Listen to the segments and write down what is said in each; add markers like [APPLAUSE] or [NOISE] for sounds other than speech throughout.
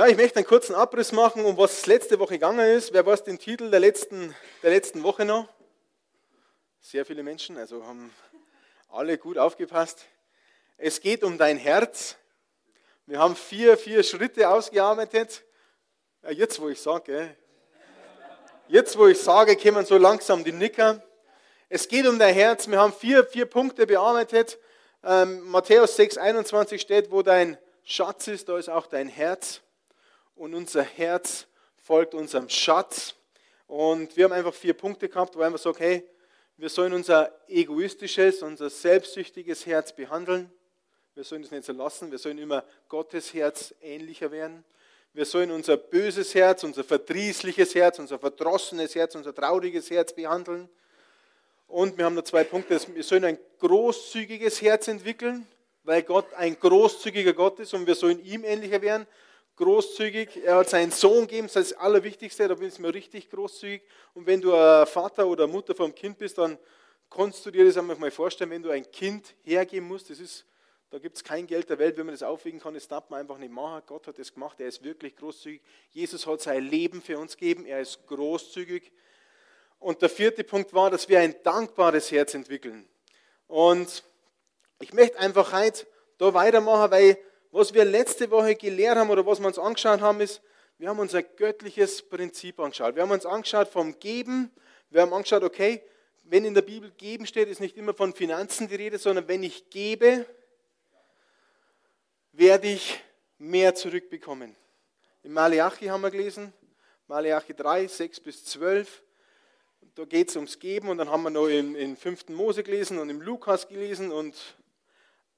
Ja, ich möchte einen kurzen Abriss machen, um was letzte Woche gegangen ist. Wer weiß den Titel der letzten, der letzten Woche noch? Sehr viele Menschen, also haben alle gut aufgepasst. Es geht um dein Herz. Wir haben vier, vier Schritte ausgearbeitet. Ja, jetzt, wo ich sage, jetzt, wo ich sage, kommen so langsam die Nicker. Es geht um dein Herz. Wir haben vier, vier Punkte bearbeitet. Ähm, Matthäus 6, 21 steht, wo dein Schatz ist, da ist auch dein Herz und unser Herz folgt unserem Schatz. Und wir haben einfach vier Punkte gehabt, wo wir einfach sagen, hey, wir sollen unser egoistisches, unser selbstsüchtiges Herz behandeln. Wir sollen es nicht so lassen. Wir sollen immer Gottes Herz ähnlicher werden. Wir sollen unser böses Herz, unser verdrießliches Herz, unser verdrossenes Herz, unser trauriges Herz behandeln. Und wir haben noch zwei Punkte. Wir sollen ein großzügiges Herz entwickeln, weil Gott ein großzügiger Gott ist und wir sollen ihm ähnlicher werden großzügig. Er hat seinen Sohn gegeben, das ist das Allerwichtigste, da bin ich mir richtig großzügig. Und wenn du ein Vater oder Mutter vom Kind bist, dann kannst du dir das einfach mal vorstellen, wenn du ein Kind hergeben musst, das ist, da gibt es kein Geld der Welt, wenn man das aufwiegen kann, das darf man einfach nicht machen. Gott hat das gemacht, er ist wirklich großzügig. Jesus hat sein Leben für uns gegeben, er ist großzügig. Und der vierte Punkt war, dass wir ein dankbares Herz entwickeln. Und ich möchte einfach heute da weitermachen, weil was wir letzte Woche gelehrt haben oder was wir uns angeschaut haben, ist, wir haben unser göttliches Prinzip angeschaut. Wir haben uns angeschaut vom Geben. Wir haben angeschaut, okay, wenn in der Bibel geben steht, ist nicht immer von Finanzen die Rede, sondern wenn ich gebe, werde ich mehr zurückbekommen. Im Malachi haben wir gelesen, Malachi 3, 6 bis 12. Da geht es ums Geben und dann haben wir noch im, im 5. Mose gelesen und im Lukas gelesen und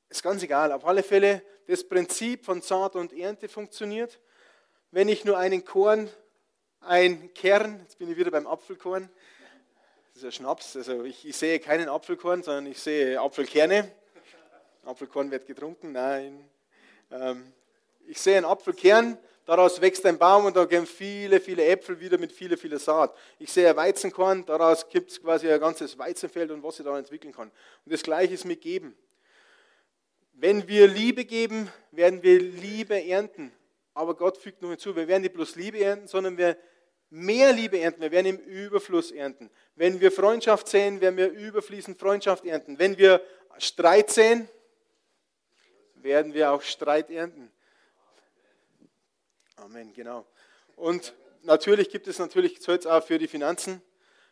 ist ganz egal. Auf alle Fälle, das Prinzip von Saat und Ernte funktioniert. Wenn ich nur einen Korn, ein Kern, jetzt bin ich wieder beim Apfelkorn, das ist ja Schnaps, also ich, ich sehe keinen Apfelkorn, sondern ich sehe Apfelkerne. Apfelkorn wird getrunken, nein. Ähm, ich sehe einen Apfelkern, daraus wächst ein Baum und da gehen viele, viele Äpfel wieder mit viele, viele Saat. Ich sehe ein Weizenkorn, daraus gibt es quasi ein ganzes Weizenfeld und was ich da entwickeln kann. Und das Gleiche ist mit Geben. Wenn wir Liebe geben, werden wir Liebe ernten. Aber Gott fügt noch hinzu, wir werden nicht bloß Liebe ernten, sondern wir mehr Liebe ernten. Wir werden im Überfluss ernten. Wenn wir Freundschaft sehen, werden wir überfließend Freundschaft ernten. Wenn wir Streit sehen, werden wir auch Streit ernten. Amen, genau. Und natürlich gibt es natürlich Zölz auch für die Finanzen.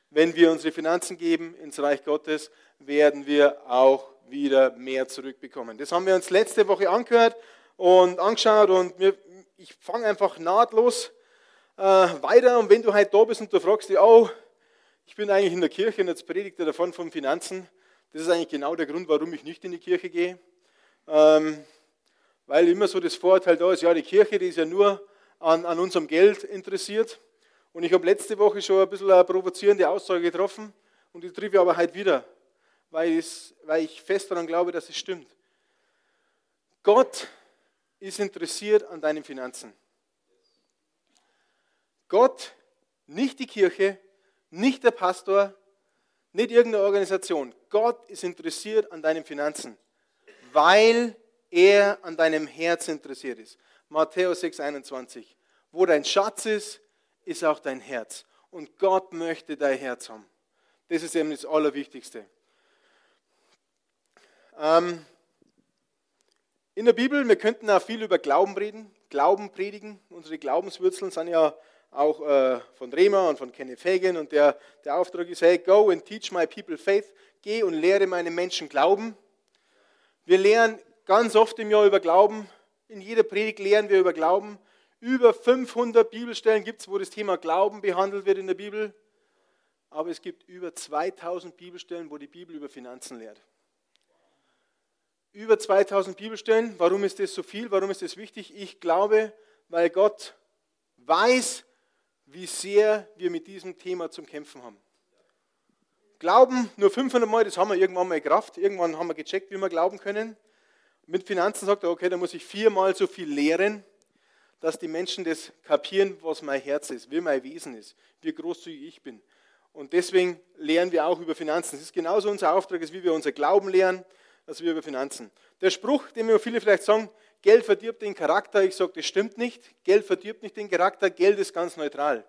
Wenn wir unsere Finanzen geben ins Reich Gottes, werden wir auch wieder mehr zurückbekommen. Das haben wir uns letzte Woche angehört und angeschaut und wir, ich fange einfach nahtlos äh, weiter. Und wenn du heute da bist und du fragst dich, oh, ich bin eigentlich in der Kirche und jetzt predigt er davon von Finanzen, das ist eigentlich genau der Grund, warum ich nicht in die Kirche gehe. Ähm, weil immer so das Vorurteil da ist, ja, die Kirche, die ist ja nur an, an unserem Geld interessiert. Und ich habe letzte Woche schon ein bisschen eine provozierende Aussage getroffen und die treffe ich aber heute wieder weil, ich fest daran glaube, dass es stimmt. Gott ist interessiert an deinen Finanzen. Gott, nicht die Kirche, nicht der Pastor, nicht irgendeine Organisation. Gott ist interessiert an deinen Finanzen, weil er an deinem Herz interessiert ist. Matthäus 6,21. Wo dein Schatz ist, ist auch dein Herz. Und Gott möchte dein Herz haben. Das ist eben das Allerwichtigste. Ähm, in der Bibel, wir könnten auch viel über Glauben reden, Glauben predigen. Unsere Glaubenswurzeln sind ja auch äh, von Rema und von Kenneth Hagin und der, der Auftrag ist, hey, go and teach my people faith. Geh und lehre meine Menschen Glauben. Wir lernen ganz oft im Jahr über Glauben. In jeder Predigt lehren wir über Glauben. Über 500 Bibelstellen gibt es, wo das Thema Glauben behandelt wird in der Bibel. Aber es gibt über 2000 Bibelstellen, wo die Bibel über Finanzen lehrt über 2000 Bibelstellen. Warum ist das so viel? Warum ist das wichtig? Ich glaube, weil Gott weiß, wie sehr wir mit diesem Thema zum Kämpfen haben. Glauben nur 500 Mal, das haben wir irgendwann mal Kraft. Irgendwann haben wir gecheckt, wie wir glauben können. Mit Finanzen sagt er, okay, da muss ich viermal so viel lehren, dass die Menschen das kapieren, was mein Herz ist, wie mein Wesen ist, wie großzügig ich bin. Und deswegen lehren wir auch über Finanzen. Das ist genauso unser Auftrag, wie wir unser Glauben lehren, als wir über Finanzen. Der Spruch, den mir viele vielleicht sagen, Geld verdirbt den Charakter, ich sage, das stimmt nicht. Geld verdirbt nicht den Charakter, Geld ist ganz neutral.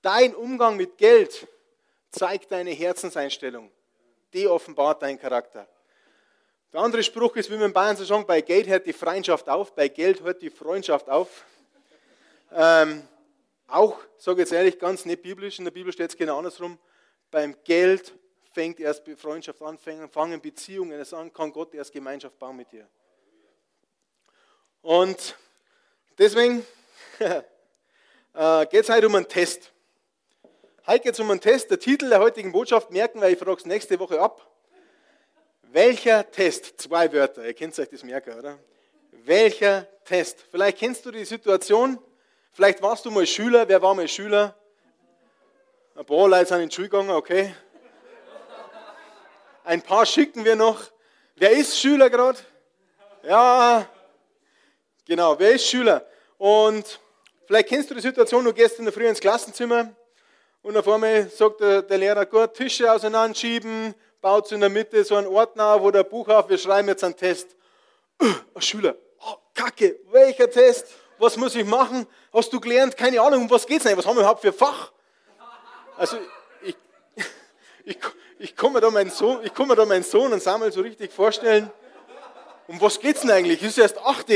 Dein Umgang mit Geld zeigt deine Herzenseinstellung. Die offenbart deinen Charakter. Der andere Spruch ist, wie wir in Bayern so sagen, bei Geld hört die Freundschaft auf, bei Geld hört die Freundschaft auf. Ähm, auch, sage ich jetzt ehrlich, ganz nicht biblisch, in der Bibel steht es genau andersrum. Beim Geld fängt erst Freundschaft an, fangen Beziehungen erst an, kann Gott erst Gemeinschaft bauen mit dir. Und deswegen [LAUGHS] äh, geht es heute um einen Test. Heute geht es um einen Test. Der Titel der heutigen Botschaft merken wir, ich frage es nächste Woche ab. Welcher Test? Zwei Wörter, ihr kennt euch das merken, oder? Welcher Test? Vielleicht kennst du die Situation, vielleicht warst du mal Schüler. Wer war mal Schüler? Ein paar Leute sind in die Schule gegangen, okay. Ein paar schicken wir noch. Wer ist Schüler gerade? Ja, genau, wer ist Schüler? Und vielleicht kennst du die Situation, du gehst in der Früh ins Klassenzimmer und auf einmal sagt der, der Lehrer, gut, Tische auseinanderschieben, baut in der Mitte so einen Ordner wo der Buch auf, wir schreiben jetzt einen Test. Oh, Schüler, oh, Kacke, welcher Test? Was muss ich machen? Hast du gelernt? Keine Ahnung, um was geht es eigentlich? Was haben wir überhaupt für Fach? Also, ich, ich, mir da meinen Sohn, ich komme mir da meinen Sohn und Samuel so richtig vorstellen. Um was geht es denn eigentlich? Ist erst 8.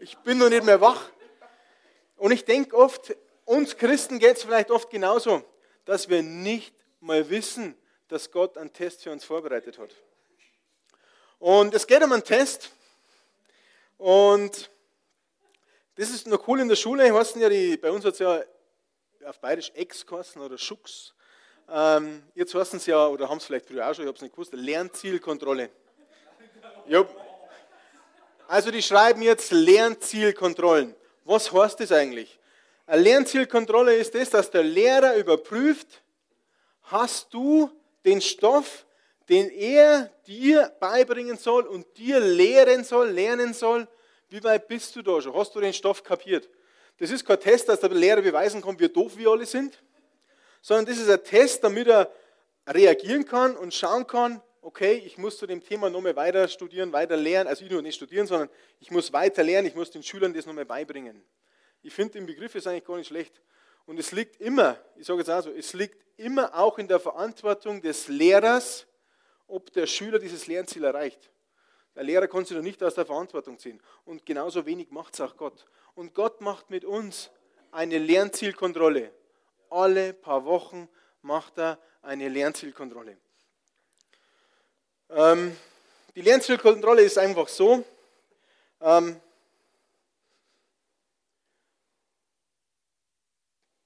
Ich bin noch nicht mehr wach. Und ich denke oft, uns Christen geht es vielleicht oft genauso, dass wir nicht mal wissen, dass Gott einen Test für uns vorbereitet hat. Und es geht um einen Test. Und das ist noch cool in der Schule. Heißen ja die, bei uns hat es ja auf Bayerisch Ex kosten oder Schux. Ähm, jetzt heißen es ja, oder haben es vielleicht früher auch schon, ich habe es nicht gewusst, Lernzielkontrolle. Ja. Also die schreiben jetzt Lernzielkontrollen. Was heißt das eigentlich? Eine Lernzielkontrolle ist das, dass der Lehrer überprüft, hast du den Stoff, den er dir beibringen soll und dir lehren soll, lernen soll, wie weit bist du da schon? Hast du den Stoff kapiert? Das ist kein Test, dass der Lehrer beweisen kann, wie doof wir alle sind, sondern das ist ein Test, damit er reagieren kann und schauen kann, okay, ich muss zu dem Thema nochmal weiter studieren, weiter lernen, also ich nur nicht studieren, sondern ich muss weiter lernen, ich muss den Schülern das nochmal beibringen. Ich finde, den Begriff ist eigentlich gar nicht schlecht. Und es liegt immer, ich sage jetzt auch so, es liegt immer auch in der Verantwortung des Lehrers, ob der Schüler dieses Lernziel erreicht. Der Lehrer kann sich doch nicht aus der Verantwortung ziehen. Und genauso wenig macht es auch Gott. Und Gott macht mit uns eine Lernzielkontrolle. Alle paar Wochen macht er eine Lernzielkontrolle. Ähm, die Lernzielkontrolle ist einfach so, ähm,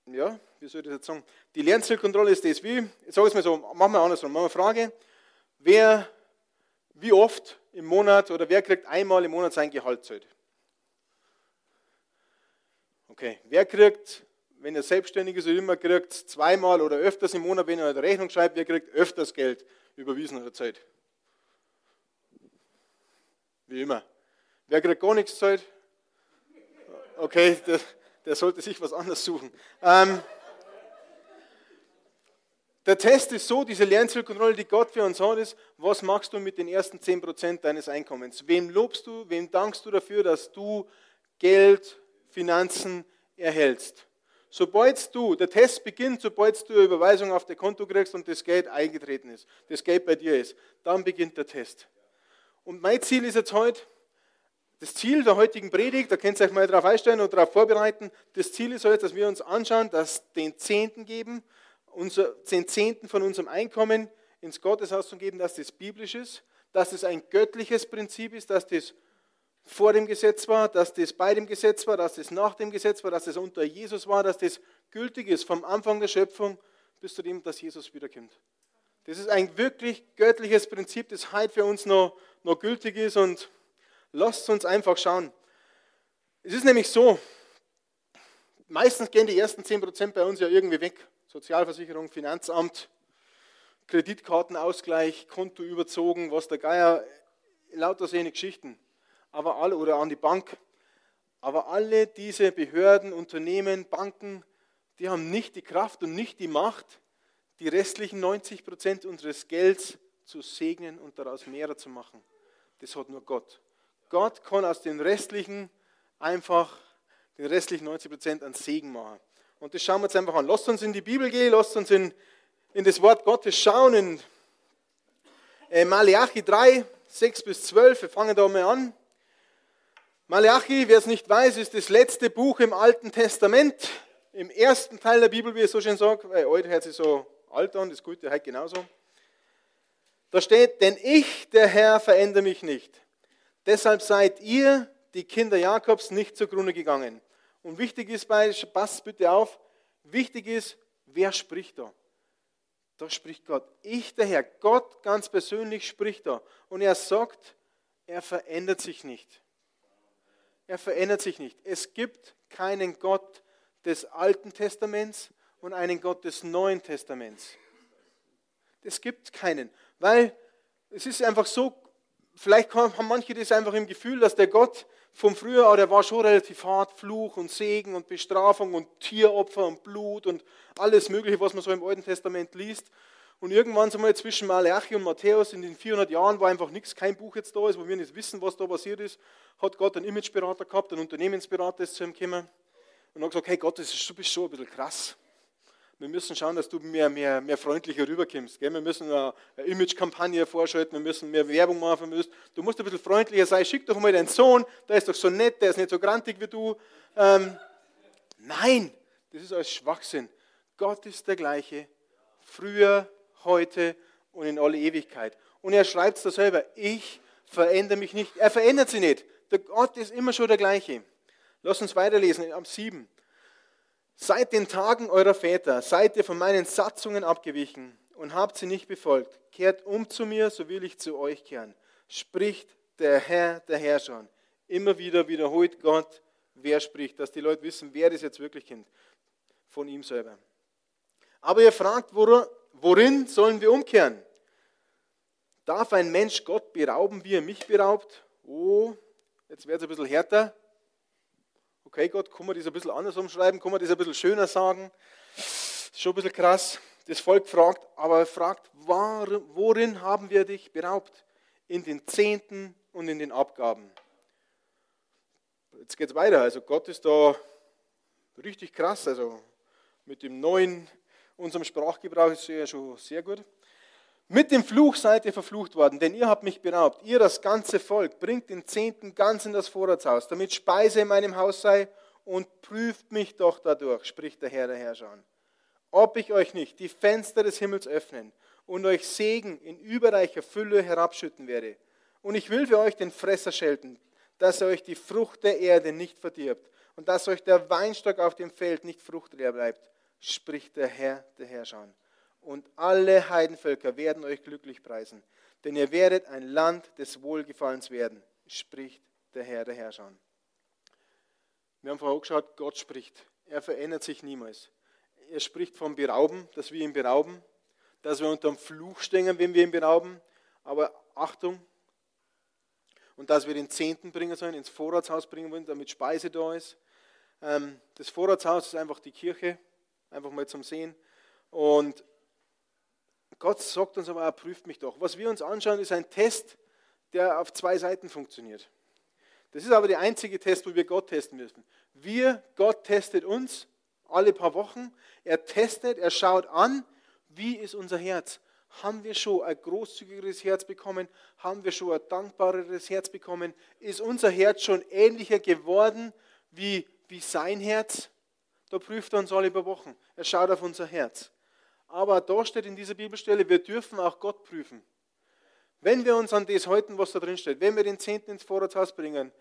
ja, wie soll ich das jetzt sagen? Die Lernzielkontrolle ist das wie, ich sage es mal so, machen wir andersrum, machen wir eine Frage, wer, wie oft im Monat oder wer kriegt einmal im Monat sein Gehalt zahlt? Okay, wer kriegt, wenn er selbstständig ist, immer kriegt zweimal oder öfters im Monat, wenn er eine Rechnung schreibt, wer kriegt öfters Geld überwiesen oder zahlt? Wie immer. Wer kriegt gar nichts zahlt? Okay, das, der sollte sich was anderes suchen. Ähm, der Test ist so, diese Lernzielkontrolle, die Gott für uns hat, ist, was machst du mit den ersten 10% deines Einkommens? Wem lobst du, wem dankst du dafür, dass du Geld, Finanzen erhältst? Sobald du, der Test beginnt, sobald du eine Überweisung auf dein Konto kriegst und das Geld eingetreten ist, das Geld bei dir ist, dann beginnt der Test. Und mein Ziel ist jetzt heute, das Ziel der heutigen Predigt, da könnt ihr euch mal darauf einstellen und darauf vorbereiten, das Ziel ist heute, dass wir uns anschauen, dass den Zehnten geben, unser, den Zehnten von unserem Einkommen ins Gotteshaus zu geben, dass das biblisch ist, dass es ein göttliches Prinzip ist, dass das vor dem Gesetz war, dass das bei dem Gesetz war, dass das nach dem Gesetz war, dass das unter Jesus war, dass das gültig ist vom Anfang der Schöpfung bis zu dem, dass Jesus wiederkommt. Das ist ein wirklich göttliches Prinzip, das heute für uns noch, noch gültig ist und Lasst uns einfach schauen. Es ist nämlich so, meistens gehen die ersten 10% bei uns ja irgendwie weg. Sozialversicherung, Finanzamt, Kreditkartenausgleich, Konto überzogen, was der Geier, lauter seine Geschichten. Aber alle, oder an die Bank. Aber alle diese Behörden, Unternehmen, Banken, die haben nicht die Kraft und nicht die Macht, die restlichen 90 Prozent unseres Gelds zu segnen und daraus mehrer zu machen. Das hat nur Gott. Gott kann aus den restlichen einfach den restlichen 90 Prozent an Segen machen. Und das schauen wir uns einfach an. Lasst uns in die Bibel gehen, lasst uns in, in das Wort Gottes schauen, in Malachi 3, 6 bis 12. Wir fangen da mal an. Malachi, wer es nicht weiß, ist das letzte Buch im Alten Testament. Im ersten Teil der Bibel, wie ich so schön sage, weil heute hört sich so alt an, das Gute heute genauso. Da steht, denn ich, der Herr, verändere mich nicht. Deshalb seid ihr, die Kinder Jakobs, nicht zugrunde gegangen. Und wichtig ist bei, passt bitte auf, wichtig ist, wer spricht da? Da spricht Gott. Ich, der Herr, Gott ganz persönlich spricht da. Und er sagt, er verändert sich nicht. Er verändert sich nicht. Es gibt keinen Gott des Alten Testaments und einen Gott des Neuen Testaments. Es gibt keinen, weil es ist einfach so, vielleicht haben manche das einfach im Gefühl, dass der Gott vom Frühjahr, der war schon relativ hart, Fluch und Segen und Bestrafung und Tieropfer und Blut und alles Mögliche, was man so im Alten Testament liest. Und irgendwann sind wir zwischen Malachi und Matthäus in den 400 Jahren, wo einfach nichts, kein Buch jetzt da ist, wo wir nicht wissen, was da passiert ist, hat Gott einen Imageberater gehabt, einen Unternehmensberater ist zu ihm gekommen und hat gesagt, hey Gott, das ist, du bist schon ein bisschen krass wir müssen schauen, dass du mehr, mehr, mehr freundlicher rüberkommst. Gell? Wir müssen eine, Image-Kampagne vorschalten, wir müssen mehr Werbung machen. Du musst ein bisschen freundlicher sein. Schick doch mal deinen Sohn, der ist doch so nett, der ist nicht so grantig wie du. Ähm, nein, das ist alles Schwachsinn. Gott ist der gleiche, früher, heute und in alle Ewigkeit. Und er schreibt es da selber, ich verändere mich nicht. Er verändert sich nicht. Der Gott ist immer schon der gleiche. Lass uns weiterlesen, am 7. Seit den Tagen eurer Väter seid ihr von meinen Satzungen abgewichen und habt sie nicht befolgt. Kehrt um zu mir, so will ich zu euch kehren. Spricht der Herr, der Herrscher. Immer wieder wiederholt Gott, wer spricht, dass die Leute wissen, wer das jetzt wirklich kennt. Von ihm selber. Aber ihr fragt, worin sollen wir umkehren? Darf ein Mensch Gott berauben, wie er mich beraubt? Oh, jetzt wird es ein bisschen härter. Okay, Gott, kann man das ein bisschen anders umschreiben? Kann man das ein bisschen schöner sagen? Ist schon ein bisschen krass. Das Volk fragt, aber fragt, worin haben wir dich beraubt? In den Zehnten und in den Abgaben. Jetzt geht es weiter. Also Gott ist da richtig krass. Also mit dem neuen, unserem Sprachgebrauch ist ja schon sehr gut. Mit dem Fluch seid ihr verflucht worden, denn ihr habt mich beraubt. Ihr, das ganze Volk, bringt den Zehnten ganz in das Vorratshaus, damit Speise in meinem Haus sei und prüft mich doch dadurch, spricht der Herr der Herrscher. Ob ich euch nicht die Fenster des Himmels öffnen und euch Segen in überreicher Fülle herabschütten werde. Und ich will für euch den Fresser schelten, dass er euch die Frucht der Erde nicht verdirbt und dass euch der Weinstock auf dem Feld nicht fruchtleer bleibt, spricht der Herr der Herrscher und alle Heidenvölker werden euch glücklich preisen, denn ihr werdet ein Land des Wohlgefallens werden, spricht der Herr der Herrscher. Wir haben vorher geschaut, Gott spricht. Er verändert sich niemals. Er spricht vom Berauben, dass wir ihn berauben, dass wir unter dem Fluch stehen, wenn wir ihn berauben. Aber Achtung, und dass wir den Zehnten bringen sollen, ins Vorratshaus bringen wollen, damit Speise da ist. Ähm, das Vorratshaus ist einfach die Kirche, einfach mal zum Sehen. Und Gott sagt uns aber, er prüft mich doch. Was wir uns anschauen, ist ein Test, der auf zwei Seiten funktioniert. Das ist aber der einzige Test, wo wir Gott testen müssen. Wir, Gott testet uns alle paar Wochen. Er testet, er schaut an, wie ist unser Herz. Haben wir schon ein großzügigeres Herz bekommen? Haben wir schon ein dankbareres Herz bekommen? Ist unser Herz schon ähnlicher geworden wie, wie sein Herz? Da prüft er uns alle paar Wochen. Er schaut auf unser Herz. Aber da steht in dieser Bibelstelle, wir dürfen auch Gott prüfen. Wenn wir uns an das halten, was da drin steht, wenn wir den Zehnten ins Vorratshaus bringen,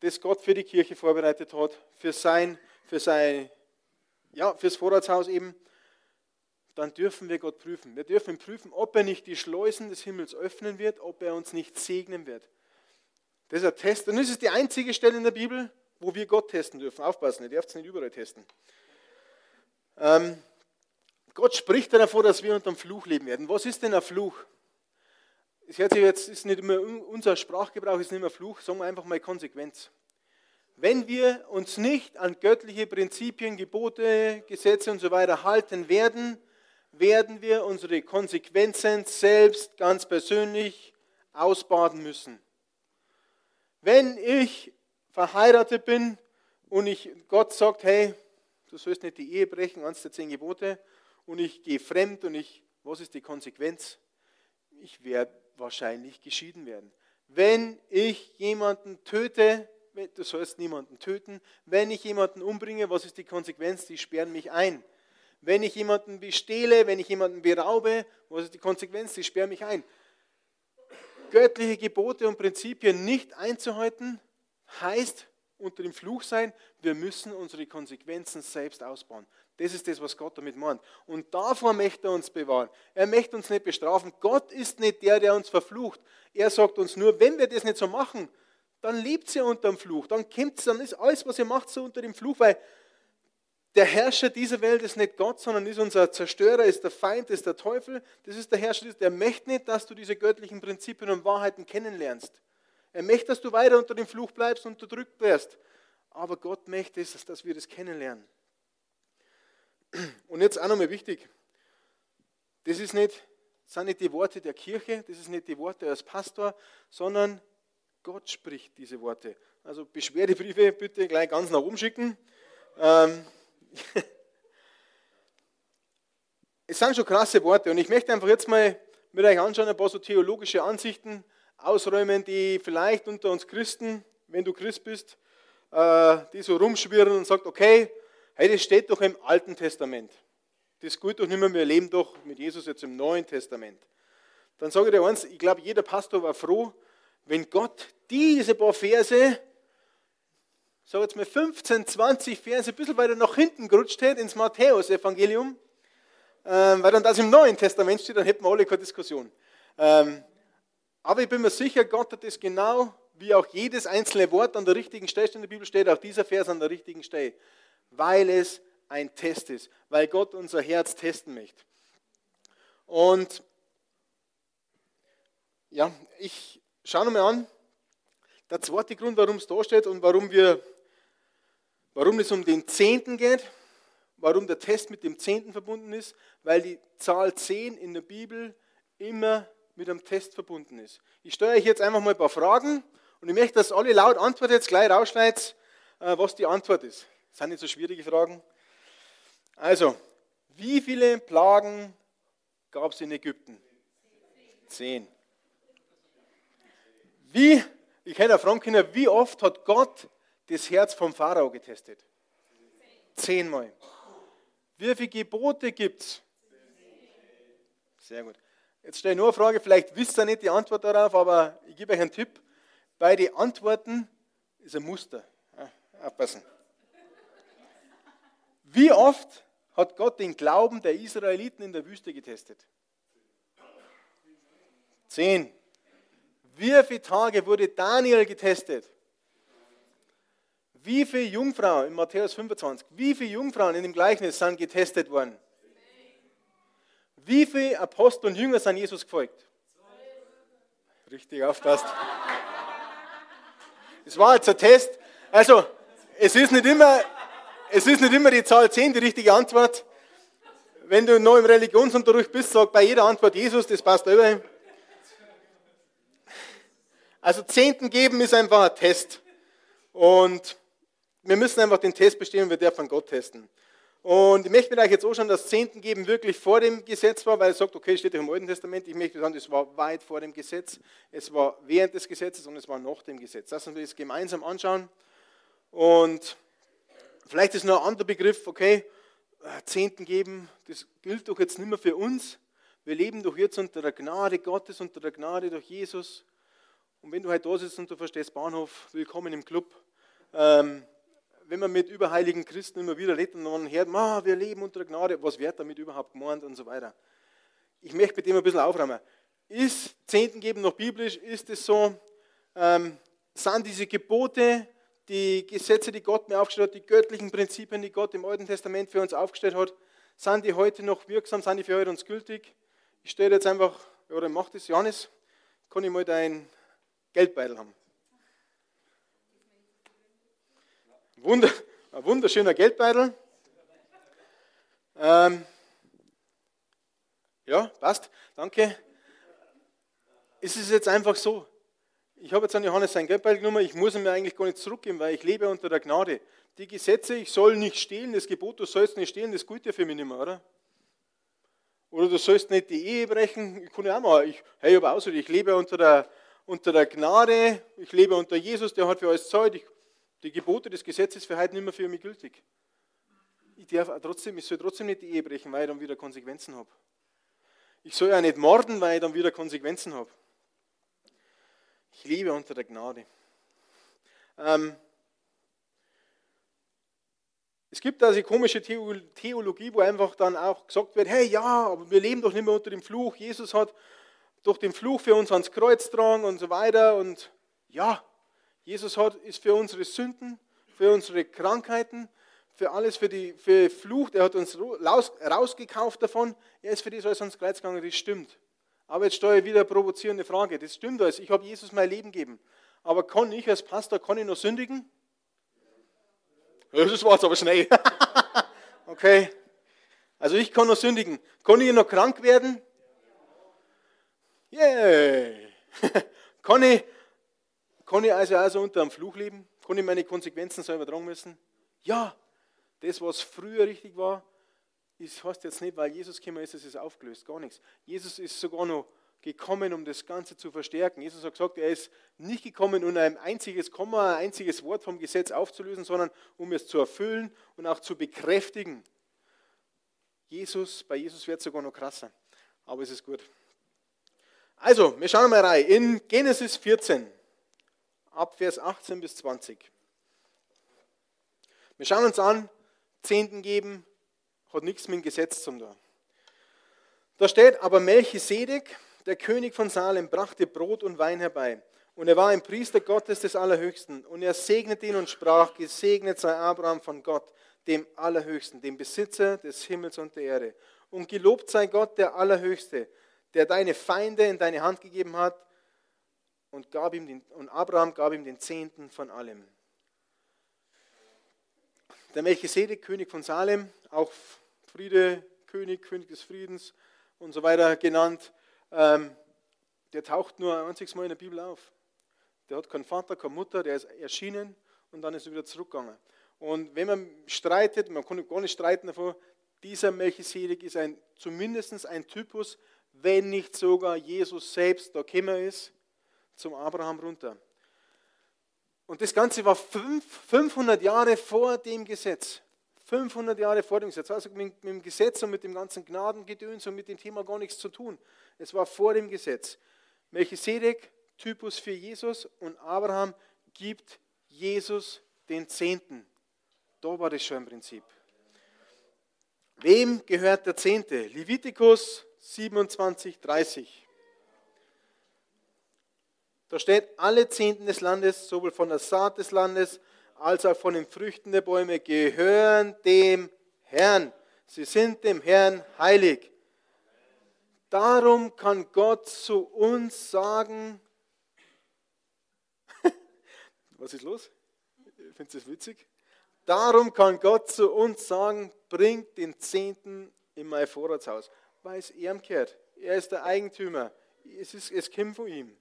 das Gott für die Kirche vorbereitet hat, für sein, für sein, ja, fürs Vorratshaus eben, dann dürfen wir Gott prüfen. Wir dürfen prüfen, ob er nicht die Schleusen des Himmels öffnen wird, ob er uns nicht segnen wird. Das ist ein Test. Und das ist die einzige Stelle in der Bibel, wo wir Gott testen dürfen. Aufpassen, ihr dürft es nicht überall testen. Ähm, Gott spricht davor, dass wir unter dem Fluch leben werden. Was ist denn ein Fluch? Es hört sich jetzt, ist nicht immer unser Sprachgebrauch, ist nicht mehr Fluch, wir einfach mal Konsequenz. Wenn wir uns nicht an göttliche Prinzipien, Gebote, Gesetze und so weiter halten werden, werden wir unsere Konsequenzen selbst ganz persönlich ausbaden müssen. Wenn ich verheiratet bin und ich, Gott sagt, hey, du sollst nicht die Ehe brechen, eins der zehn Gebote, und ich gehe fremd und ich, was ist die Konsequenz? Ich werde wahrscheinlich geschieden werden. Wenn ich jemanden töte, du sollst niemanden töten. Wenn ich jemanden umbringe, was ist die Konsequenz? Die sperren mich ein. Wenn ich jemanden bestehle, wenn ich jemanden beraube, was ist die Konsequenz? Die sperren mich ein. Göttliche Gebote und Prinzipien nicht einzuhalten, heißt unter dem Fluch sein, wir müssen unsere Konsequenzen selbst ausbauen. Das ist das, was Gott damit meint. Und davor möchte er uns bewahren. Er möchte uns nicht bestrafen. Gott ist nicht der, der uns verflucht. Er sagt uns nur, wenn wir das nicht so machen, dann lebt ihr unter dem Fluch. Dann, kommt's, dann ist alles, was ihr macht, so unter dem Fluch, weil der Herrscher dieser Welt ist nicht Gott, sondern ist unser Zerstörer, ist der Feind, ist der Teufel. Das ist der Herrscher, der möchte nicht, dass du diese göttlichen Prinzipien und Wahrheiten kennenlernst. Er möchte, dass du weiter unter dem Fluch bleibst und unterdrückt wirst. Aber Gott möchte es, dass wir das kennenlernen. Und jetzt auch nochmal wichtig, das ist nicht, sind nicht die Worte der Kirche, das ist nicht die Worte als Pastor, sondern Gott spricht diese Worte. Also Beschwerdebriefe bitte gleich ganz nach oben schicken. Ähm, [LAUGHS] es sind schon krasse Worte und ich möchte einfach jetzt mal mit euch anschauen, ein paar so theologische Ansichten ausräumen, die vielleicht unter uns Christen, wenn du Christ bist, äh, die so rumschwirren und sagt, okay, hey, das steht doch im Alten Testament. Das geht doch nicht mehr, wir leben doch mit Jesus jetzt im Neuen Testament. Dann sage ich dir eins, ich glaube, jeder Pastor war froh, wenn Gott diese paar Verse, sage jetzt mal 15, 20 Verse, ein bisschen weiter nach hinten gerutscht hätte ins Matthäus-Evangelium, ähm, weil dann das im Neuen Testament steht, dann hätten wir alle keine Diskussion. Ähm, aber ich bin mir sicher, Gott hat das genau, wie auch jedes einzelne Wort an der richtigen Stelle in der Bibel steht, auch dieser Vers an der richtigen Stelle weil es ein Test ist, weil Gott unser Herz testen möchte. Und ja, ich schaue nochmal an, der zweite Grund, warum es da steht und warum, wir, warum es um den Zehnten geht, warum der Test mit dem Zehnten verbunden ist, weil die Zahl 10 in der Bibel immer mit einem Test verbunden ist. Ich steuere euch jetzt einfach mal ein paar Fragen und ich möchte, dass alle laut antworten, jetzt gleich rausschneidet, äh, was die Antwort ist. Das sind nicht so schwierige Fragen. Also, wie viele Plagen gab es in Ägypten? Zehn. Wie, ich hätte fragen können, wie oft hat Gott das Herz vom Pharao getestet? Zehnmal. Wie viele Gebote gibt es? Sehr gut. Jetzt stelle ich nur eine Frage, vielleicht wisst ihr nicht die Antwort darauf, aber ich gebe euch einen Tipp. Bei den Antworten ist ein Muster. Ja, aufpassen. Wie oft hat Gott den Glauben der Israeliten in der Wüste getestet? Zehn. Wie viele Tage wurde Daniel getestet? Wie viele Jungfrauen in Matthäus 25, wie viele Jungfrauen in dem Gleichnis sind getestet worden? Wie viele Apostel und Jünger sind Jesus gefolgt? Richtig aufpasst. Es war jetzt ein Test. Also, es ist nicht immer, es ist nicht immer die Zahl 10 die richtige Antwort. Wenn du noch im Religionsunterricht bist, sag bei jeder Antwort Jesus, das passt über. Also Zehnten geben ist einfach ein Test. Und wir müssen einfach den Test bestehen und wir dürfen Gott testen. Und ich möchte mir euch jetzt auch schon das Zehnten geben wirklich vor dem Gesetz war, weil er sagt, okay, steht ja im Alten Testament. Ich möchte sagen, es war weit vor dem Gesetz, es war während des Gesetzes und es war nach dem Gesetz. Lassen wir das gemeinsam anschauen. Und Vielleicht ist noch ein anderer Begriff, okay, äh, Zehnten geben, das gilt doch jetzt nicht mehr für uns. Wir leben doch jetzt unter der Gnade Gottes, unter der Gnade durch Jesus. Und wenn du heute da sitzt und du verstehst Bahnhof, willkommen im Club. Ähm, wenn man mit überheiligen Christen immer wieder redet und man hört, ah, wir leben unter der Gnade, was wird damit überhaupt gemeint und so weiter. Ich möchte mit dem ein bisschen aufräumen. Ist Zehnten geben noch biblisch? Ist es so? Ähm, sind diese Gebote die Gesetze, die Gott mir aufgestellt hat, die göttlichen Prinzipien, die Gott im Alten Testament für uns aufgestellt hat, sind die heute noch wirksam, sind die für heute uns gültig? Ich stelle jetzt einfach, oder mach das, Johannes, kann ich mal dein Geldbeutel haben? Wunder, ein wunderschöner Geldbeutel. Ähm, ja, passt, danke. Es ist jetzt einfach so, ich habe jetzt an Johannes sein Geldbeutel genommen, ich muss ihn mir eigentlich gar nicht zurückgeben, weil ich lebe unter der Gnade. Die Gesetze, ich soll nicht stehlen, das Gebot, du sollst nicht stehlen, das gilt ja für mich nicht mehr, oder? Oder du sollst nicht die Ehe brechen, ich kann ja auch mal, ich, hey, aber auch ich lebe unter der, unter der Gnade, ich lebe unter Jesus, der hat für alles Zeit, ich, die Gebote des Gesetzes für heute nicht mehr für mich gültig. Ich, darf trotzdem, ich soll trotzdem nicht die Ehe brechen, weil ich dann wieder Konsequenzen habe. Ich soll ja nicht morden, weil ich dann wieder Konsequenzen habe. Ich lebe unter der Gnade. Ähm, es gibt also komische Theologie, wo einfach dann auch gesagt wird, hey ja, aber wir leben doch nicht mehr unter dem Fluch. Jesus hat durch den Fluch für uns ans Kreuz getragen und so weiter. Und ja, Jesus hat, ist für unsere Sünden, für unsere Krankheiten, für alles, für die für Fluch, der hat uns rausgekauft davon. Er ist für das alles ans Kreuz gegangen, das stimmt. Aber jetzt steuere ich wieder eine provozierende Frage. Das stimmt alles. Ich habe Jesus mein Leben gegeben. Aber kann ich als Pastor, kann ich noch sündigen? Das war jetzt aber schnell. [LAUGHS] okay. Also ich kann noch sündigen. Kann ich noch krank werden? Yeah. [LAUGHS] kann, ich, kann ich also also unter einem Fluch leben? Kann ich meine Konsequenzen selber tragen müssen? Ja. Das, was früher richtig war, ist, heißt jetzt nicht, weil Jesus gekommen ist, es ist aufgelöst, gar nichts. Jesus ist sogar noch gekommen, um das Ganze zu verstärken. Jesus hat gesagt, er ist nicht gekommen, um ein einziges Komma, ein einziges Wort vom Gesetz aufzulösen, sondern um es zu erfüllen und auch zu bekräftigen. Jesus, bei Jesus wird es sogar noch krasser, aber es ist gut. Also, wir schauen mal rein. In Genesis 14, ab Vers 18 bis 20. Wir schauen uns an, Zehnten geben, hat nichts mit dem Gesetz zu tun. Da steht aber Melchisedek, der König von Salem, brachte Brot und Wein herbei. Und er war ein Priester Gottes des Allerhöchsten. Und er segnete ihn und sprach, gesegnet sei Abraham von Gott, dem Allerhöchsten, dem Besitzer des Himmels und der Erde. Und gelobt sei Gott, der Allerhöchste, der deine Feinde in deine Hand gegeben hat. Und, gab ihm den, und Abraham gab ihm den Zehnten von allem. Der Melchisedek, König von Salem, auch Friede, König, König des Friedens und so weiter genannt, ähm, der taucht nur ein einziges Mal in der Bibel auf. Der hat keinen Vater, keine Mutter, der ist erschienen und dann ist er wieder zurückgegangen. Und wenn man streitet, man kann gar nicht streiten davor, dieser Melchisedek ist ein, zumindest ein Typus, wenn nicht sogar Jesus selbst da gekommen ist, zum Abraham runter. Und das Ganze war 500 Jahre vor dem Gesetz. 500 Jahre vor dem Gesetz. Also mit, mit dem Gesetz und mit dem ganzen Gnadengedöns und mit dem Thema gar nichts zu tun. Es war vor dem Gesetz. Melchisedek, Typus für Jesus und Abraham gibt Jesus den Zehnten. Da war das schon im Prinzip. Wem gehört der Zehnte? Levitikus 27, 30. Da steht, alle Zehnten des Landes, sowohl von der Saat des Landes als auch von den Früchten der Bäume, gehören dem Herrn. Sie sind dem Herrn heilig. Darum kann Gott zu uns sagen, [LAUGHS] was ist los? Findest du das witzig? Darum kann Gott zu uns sagen, bringt den Zehnten in mein Vorratshaus, weil es ihm gehört. Er ist der Eigentümer. Es, ist, es kommt von ihm.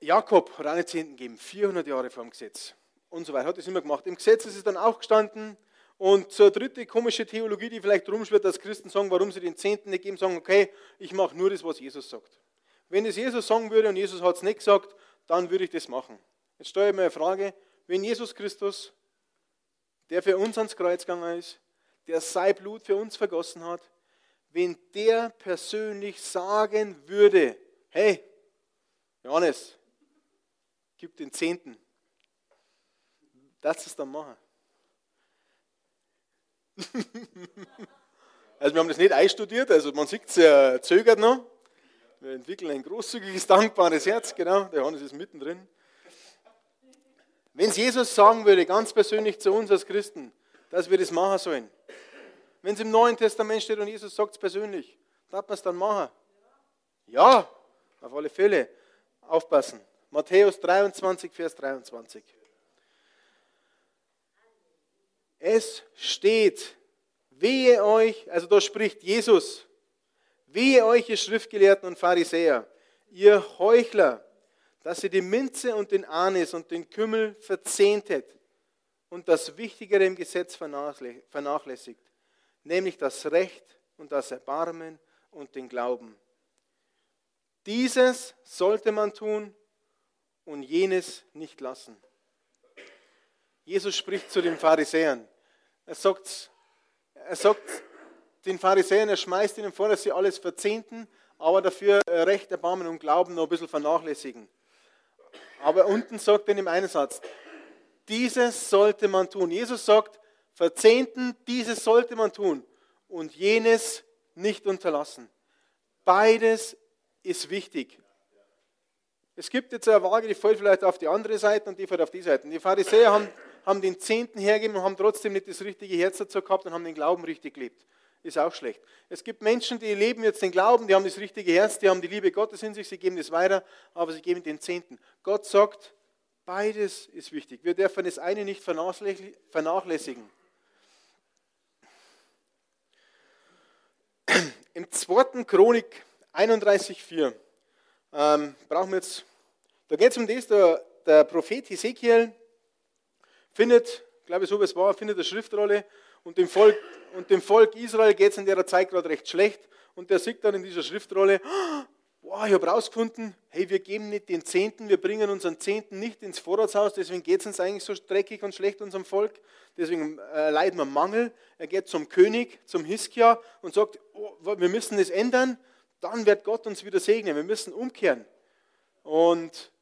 Jakob hat eine Zehnten gegeben, 400 Jahre vor dem Gesetz und so weiter. Hat das immer gemacht. Im Gesetz ist es dann auch gestanden. Und zur dritte komische Theologie, die vielleicht rumschwirrt, dass Christen sagen, warum sie den Zehnten nicht geben, sagen, okay, ich mache nur das, was Jesus sagt. Wenn es Jesus sagen würde und Jesus hat es nicht gesagt, dann würde ich das machen. Jetzt stelle ich mir eine Frage, wenn Jesus Christus, der für uns ans Kreuz gegangen ist, der sein Blut für uns vergossen hat, wenn der persönlich sagen würde, hey, Johannes, gib den Zehnten. Das ist dann machen. also wir haben das nicht einstudiert, also man sieht es, er zögert noch. Wir entwickeln ein großzügiges, dankbares Herz, genau, der Johannes ist mittendrin. Wenn es Jesus sagen würde, ganz persönlich zu uns als Christen, dass wir das machen sollen. Wenn es im Neuen Testament steht und Jesus sagt es persönlich, darf man es dann machen? Ja, auf alle Fälle. Aufpassen. Matthäus 23, Vers 23. Es steht, wehe euch, also da spricht Jesus, wehe euch, ihr Schriftgelehrten und Pharisäer, ihr Heuchler, dass ihr die Minze und den Anis und den Kümmel verzehntet und das Wichtigere im Gesetz vernachlässigt, nämlich das Recht und das Erbarmen und den Glauben. Dieses sollte man tun und jenes nicht lassen. Jesus spricht zu den Pharisäern. Er sagt, er sagt den Pharisäern, er schmeißt ihnen vor, dass sie alles verzehnten, aber dafür Recht, Erbarmen und Glauben noch ein bisschen vernachlässigen. Aber unten sagt er in dem einen Satz, dieses sollte man tun. Jesus sagt, verzehnten, dieses sollte man tun und jenes nicht unterlassen. Beides ist wichtig. Es gibt jetzt eine Waage, die fällt vielleicht auf die andere Seite und die fällt auf die Seite. Die Pharisäer haben, haben den Zehnten hergegeben und haben trotzdem nicht das richtige Herz dazu gehabt und haben den Glauben richtig gelebt. Ist auch schlecht. Es gibt Menschen, die leben jetzt den Glauben, die haben das richtige Herz, die haben die Liebe Gottes in sich, sie geben das weiter, aber sie geben den Zehnten. Gott sagt, beides ist wichtig. Wir dürfen das eine nicht vernachlässigen. Im 2. Chronik 31,4 ähm, brauchen wir jetzt, da geht es um das, der, der Prophet Hesekiel findet, glaube ich so wie es war, findet eine Schriftrolle und dem Volk, und dem Volk Israel geht es in der Zeit gerade recht schlecht und der sieht dann in dieser Schriftrolle, wow, ich habe rausgefunden, hey, wir geben nicht den Zehnten, wir bringen unseren Zehnten nicht ins Vorratshaus, deswegen geht es uns eigentlich so dreckig und schlecht unserem Volk, deswegen äh, leiden wir Mangel. Er geht zum König, zum Hiskia und sagt, oh, wir müssen das ändern, dann wird Gott uns wieder segnen. Wir müssen umkehren. Und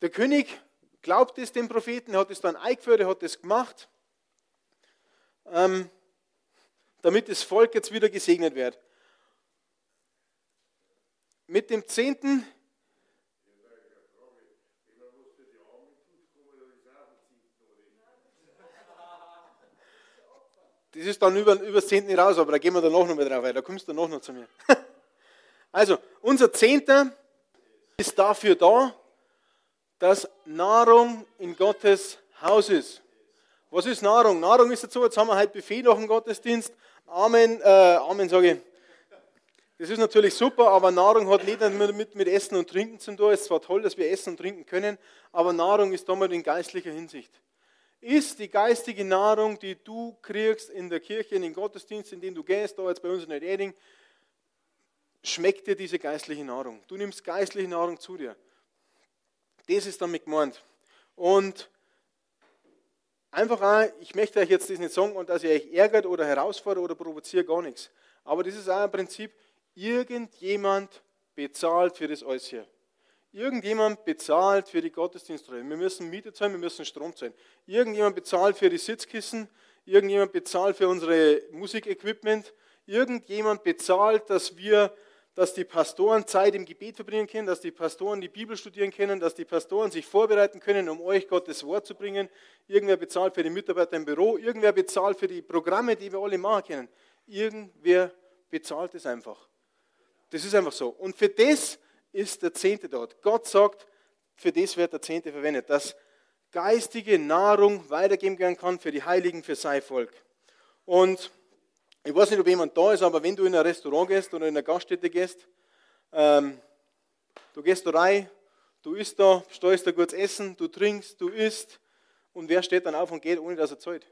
der König glaubt es dem Propheten, er hat es dann eingeführt, hat es gemacht, ähm, damit das Volk jetzt wieder gesegnet wird. Mit dem Zehnten Das ist dann über, über das Zehnten raus, aber da gehen wir dann noch mal drauf, weil da kommst du noch, noch zu mir. [LAUGHS] Also, unser Zehnter ist dafür da, dass Nahrung in Gottes Haus ist. Was ist Nahrung? Nahrung ist dazu, jetzt haben wir heute Buffet nach dem Gottesdienst. Amen, äh, Amen sage ich. Das ist natürlich super, aber Nahrung hat nicht mit, mit Essen und Trinken zu tun. Es ist zwar toll, dass wir essen und trinken können, aber Nahrung ist damals in geistlicher Hinsicht ist die geistige Nahrung, die du kriegst in der Kirche, in den Gottesdienst, in den du gehst, da jetzt bei uns in der Reding, schmeckt dir diese geistliche Nahrung. Du nimmst geistliche Nahrung zu dir. Das ist damit gemeint. Und einfach auch, ich möchte euch jetzt das nicht sagen, dass ihr euch ärgert oder herausfordert oder provoziert, gar nichts. Aber das ist auch ein Prinzip, irgendjemand bezahlt für das alles hier. Irgendjemand bezahlt für die Gottesdiensträume. Wir müssen Miete zahlen, wir müssen Strom zahlen. Irgendjemand bezahlt für die Sitzkissen. Irgendjemand bezahlt für unsere Musikequipment. Irgendjemand bezahlt, dass wir, dass die Pastoren Zeit im Gebet verbringen können, dass die Pastoren die Bibel studieren können, dass die Pastoren sich vorbereiten können, um euch Gottes Wort zu bringen. Irgendwer bezahlt für die Mitarbeiter im Büro. Irgendwer bezahlt für die Programme, die wir alle machen können. Irgendwer bezahlt es einfach. Das ist einfach so. Und für das ist der Zehnte dort. Gott sagt, für das wird der Zehnte verwendet, dass geistige Nahrung weitergeben werden kann für die Heiligen, für sein Volk. Und ich weiß nicht, ob jemand da ist, aber wenn du in ein Restaurant gehst oder in eine Gaststätte gehst, ähm, du gehst da rein, du isst da, steuerst da kurz Essen, du trinkst, du isst und wer steht dann auf und geht, ohne dass er zahlt?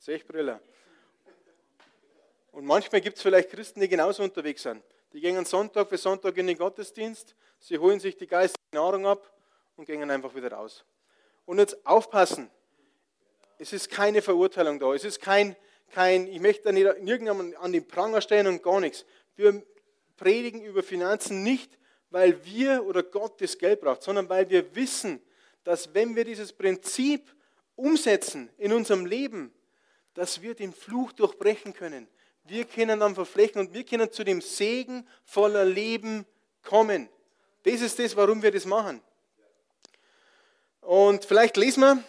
Zechbriller. Und manchmal gibt es vielleicht Christen, die genauso unterwegs sind. Die gehen Sonntag für Sonntag in den Gottesdienst, sie holen sich die geistige Nahrung ab und gehen einfach wieder raus. Und jetzt aufpassen, es ist keine Verurteilung da, es ist kein, kein ich möchte da nicht an den Pranger stellen und gar nichts. Wir predigen über Finanzen nicht, weil wir oder Gott das Geld braucht, sondern weil wir wissen, dass wenn wir dieses Prinzip umsetzen in unserem Leben, dass wir den Fluch durchbrechen können wir können dann verflechten und wir können zu dem Segen voller Leben kommen. Das ist das, warum wir das machen. Und vielleicht lesen wir